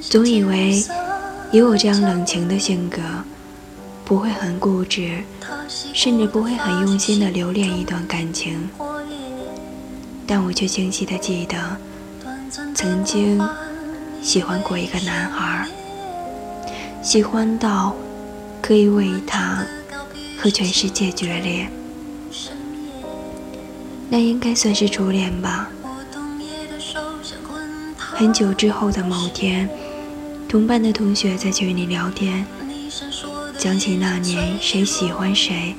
总以为以我这样冷情的性格，不会很固执，甚至不会很用心的留恋一段感情。但我却清晰的记得，曾经喜欢过一个男孩，喜欢到可以为他和全世界决裂。那应该算是初恋吧。很久之后的某天，同班的同学在群里聊天，讲起那年谁喜欢谁，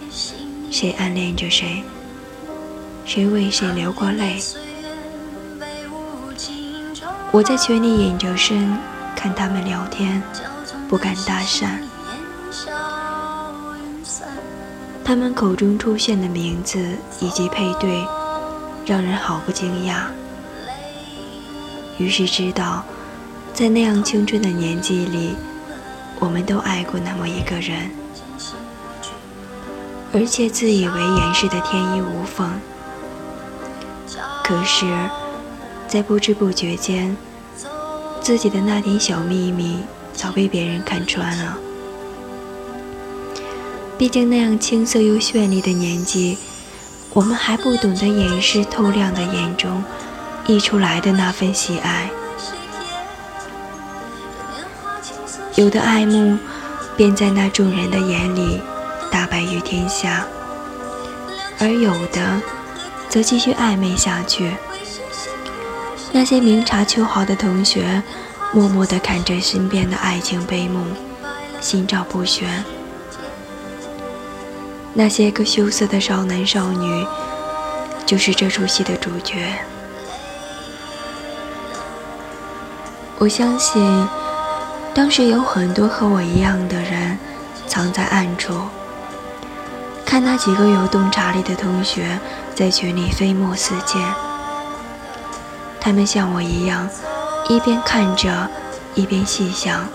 谁暗恋着谁。谁为谁流过泪？我在群里隐着身看他们聊天，不敢搭讪。他们口中出现的名字以及配对，让人毫不惊讶。于是知道，在那样青春的年纪里，我们都爱过那么一个人，而且自以为掩饰的天衣无缝。可是，在不知不觉间，自己的那点小秘密早被别人看穿了。毕竟那样青涩又绚丽的年纪，我们还不懂得掩饰透亮的眼中溢出来的那份喜爱。有的爱慕，便在那众人的眼里大白于天下；而有的。则继续暧昧下去。那些明察秋毫的同学，默默地看着身边的爱情悲幕，心照不宣。那些个羞涩的少男少女，就是这出戏的主角。我相信，当时有很多和我一样的人，藏在暗处，看那几个有洞察力的同学。在群里飞沫四溅，他们像我一样，一边看着，一边细想，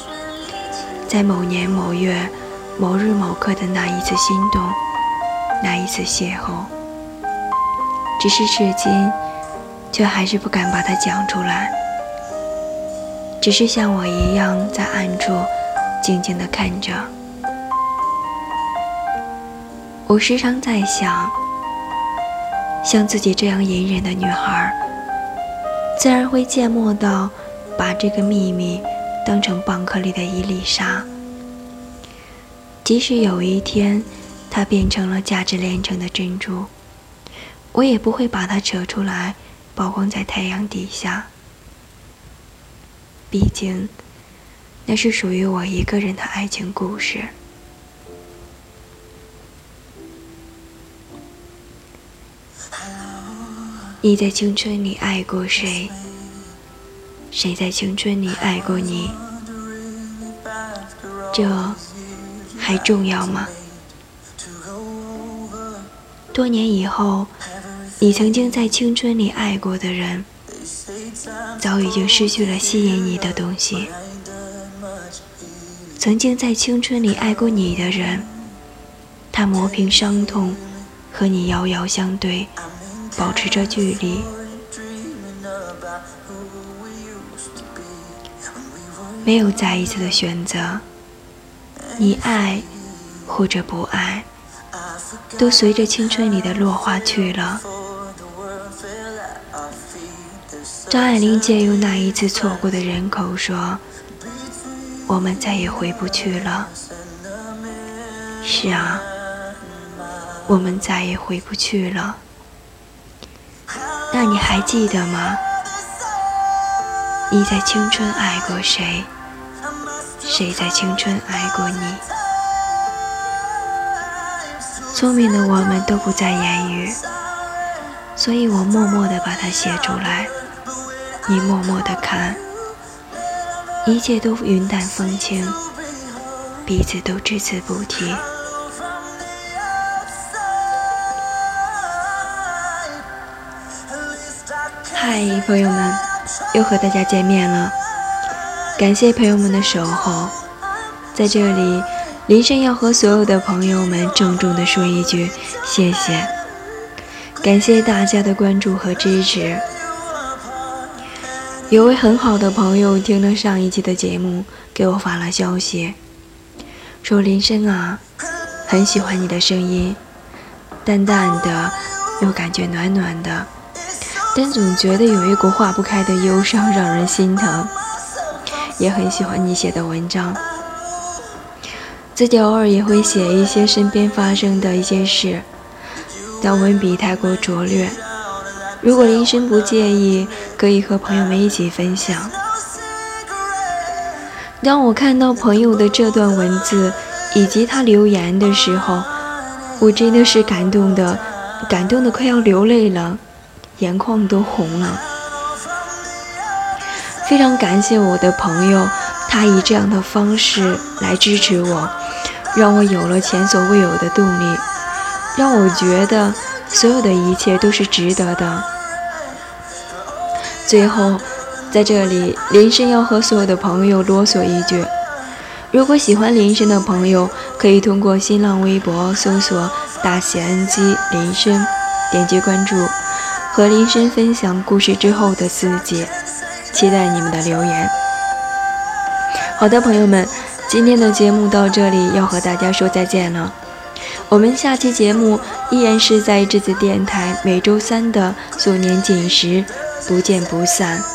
在某年某月某日某刻的那一次心动，那一次邂逅，只是至今，却还是不敢把它讲出来，只是像我一样在暗处静静地看着。我时常在想。像自己这样隐忍的女孩，自然会缄默到把这个秘密当成蚌壳里的一粒沙。即使有一天它变成了价值连城的珍珠，我也不会把它扯出来曝光在太阳底下。毕竟，那是属于我一个人的爱情故事。你在青春里爱过谁？谁在青春里爱过你？这还重要吗？多年以后，你曾经在青春里爱过的人，早已经失去了吸引你的东西。曾经在青春里爱过你的人，他磨平伤痛，和你遥遥相对。保持着距离，没有再一次的选择。你爱或者不爱，都随着青春里的落花去了。张爱玲借用那一次错过的人口说：“我们再也回不去了。”是啊，我们再也回不去了。那你还记得吗？你在青春爱过谁？谁在青春爱过你？聪明的我们都不再言语，所以我默默地把它写出来，你默默的看，一切都云淡风轻，彼此都只字不提。嗨，朋友们，又和大家见面了。感谢朋友们的守候，在这里，林深要和所有的朋友们郑重的说一句谢谢，感谢大家的关注和支持。有位很好的朋友听了上一期的节目，给我发了消息，说：“林深啊，很喜欢你的声音，淡淡的，又感觉暖暖的，但总觉得有一股化不开的忧伤，让人心疼。也很喜欢你写的文章，自己偶尔也会写一些身边发生的一些事，但文笔太过拙劣。”如果林深不介意，可以和朋友们一起分享。当我看到朋友的这段文字以及他留言的时候，我真的是感动的，感动的快要流泪了，眼眶都红了。非常感谢我的朋友，他以这样的方式来支持我，让我有了前所未有的动力，让我觉得所有的一切都是值得的。最后，在这里，林深要和所有的朋友啰嗦一句：如果喜欢林深的朋友，可以通过新浪微博搜索“大写 NG 林深”，点击关注，和林深分享故事之后的自己。期待你们的留言。好的，朋友们，今天的节目到这里要和大家说再见了。我们下期节目依然是在栀子电台每周三的素年锦时。不见不散。